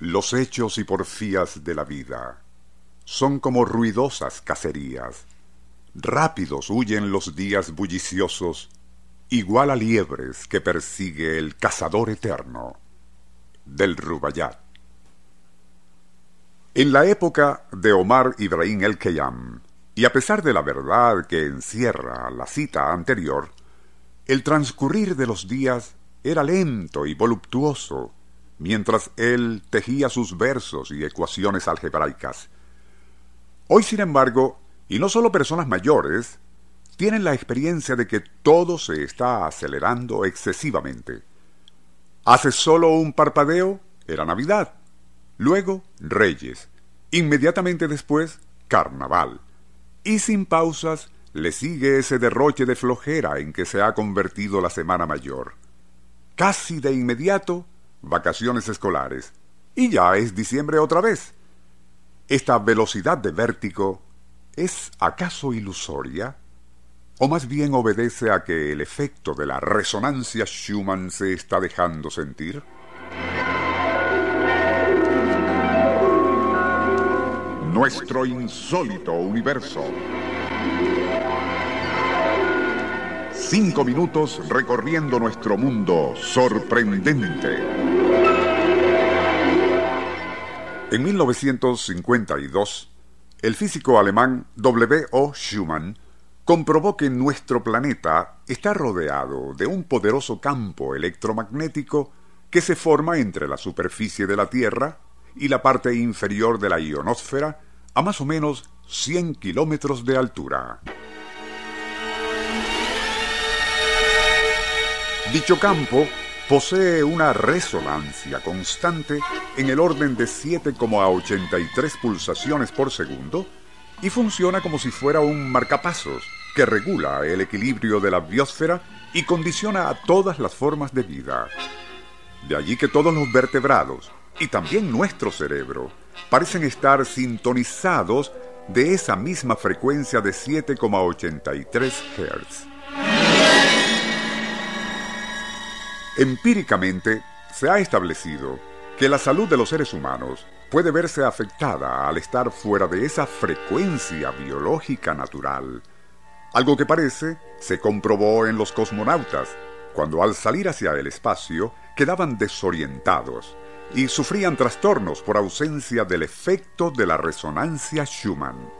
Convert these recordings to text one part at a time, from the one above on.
Los hechos y porfías de la vida son como ruidosas cacerías. Rápidos huyen los días bulliciosos, igual a liebres que persigue el cazador eterno. Del Rubayat. En la época de Omar Ibrahim el Khayyam, y a pesar de la verdad que encierra la cita anterior, el transcurrir de los días era lento y voluptuoso, mientras él tejía sus versos y ecuaciones algebraicas. Hoy, sin embargo, y no solo personas mayores, tienen la experiencia de que todo se está acelerando excesivamente. Hace solo un parpadeo era Navidad, luego Reyes, inmediatamente después Carnaval, y sin pausas le sigue ese derroche de flojera en que se ha convertido la Semana Mayor. Casi de inmediato vacaciones escolares, y ya es diciembre otra vez. ¿Esta velocidad de vértigo es acaso ilusoria? ¿O más bien obedece a que el efecto de la resonancia Schumann se está dejando sentir? Nuestro insólito universo. Cinco minutos recorriendo nuestro mundo sorprendente. En 1952, el físico alemán W. O. Schumann comprobó que nuestro planeta está rodeado de un poderoso campo electromagnético que se forma entre la superficie de la Tierra y la parte inferior de la ionosfera a más o menos 100 kilómetros de altura. Dicho campo posee una resonancia constante en el orden de 7,83 pulsaciones por segundo y funciona como si fuera un marcapasos que regula el equilibrio de la biosfera y condiciona a todas las formas de vida. De allí que todos los vertebrados, y también nuestro cerebro, parecen estar sintonizados de esa misma frecuencia de 7,83 Hz. Empíricamente, se ha establecido que la salud de los seres humanos puede verse afectada al estar fuera de esa frecuencia biológica natural, algo que parece se comprobó en los cosmonautas, cuando al salir hacia el espacio quedaban desorientados y sufrían trastornos por ausencia del efecto de la resonancia Schumann.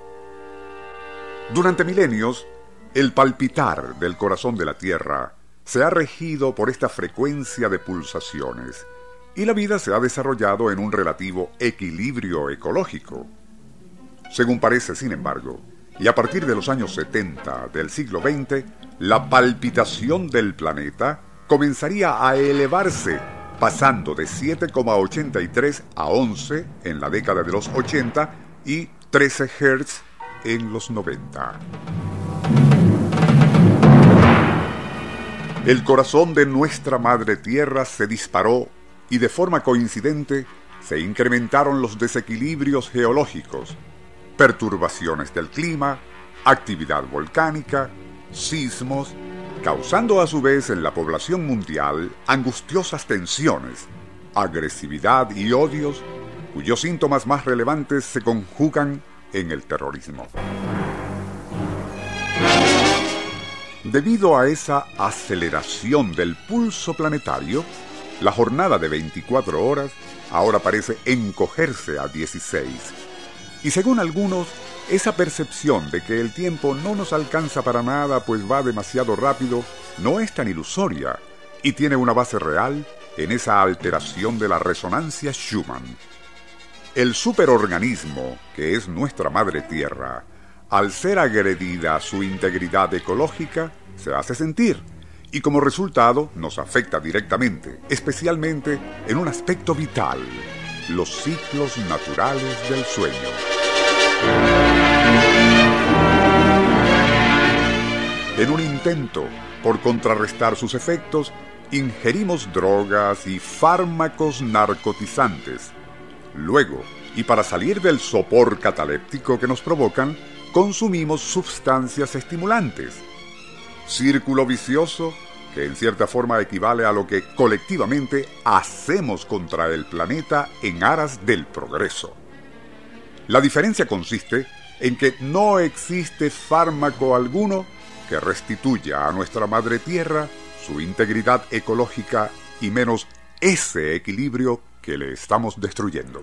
Durante milenios, el palpitar del corazón de la Tierra se ha regido por esta frecuencia de pulsaciones y la vida se ha desarrollado en un relativo equilibrio ecológico. Según parece, sin embargo, y a partir de los años 70 del siglo XX, la palpitación del planeta comenzaría a elevarse, pasando de 7,83 a 11 en la década de los 80 y 13 Hz en los 90. El corazón de nuestra madre tierra se disparó y de forma coincidente se incrementaron los desequilibrios geológicos, perturbaciones del clima, actividad volcánica, sismos, causando a su vez en la población mundial angustiosas tensiones, agresividad y odios cuyos síntomas más relevantes se conjugan en el terrorismo. Debido a esa aceleración del pulso planetario, la jornada de 24 horas ahora parece encogerse a 16. Y según algunos, esa percepción de que el tiempo no nos alcanza para nada pues va demasiado rápido no es tan ilusoria y tiene una base real en esa alteración de la resonancia Schumann. El superorganismo, que es nuestra madre tierra, al ser agredida su integridad ecológica, se hace sentir y como resultado nos afecta directamente, especialmente en un aspecto vital, los ciclos naturales del sueño. En un intento por contrarrestar sus efectos, ingerimos drogas y fármacos narcotizantes. Luego, y para salir del sopor cataléptico que nos provocan, consumimos sustancias estimulantes. Círculo vicioso que en cierta forma equivale a lo que colectivamente hacemos contra el planeta en aras del progreso. La diferencia consiste en que no existe fármaco alguno que restituya a nuestra madre tierra su integridad ecológica y menos ese equilibrio que le estamos destruyendo.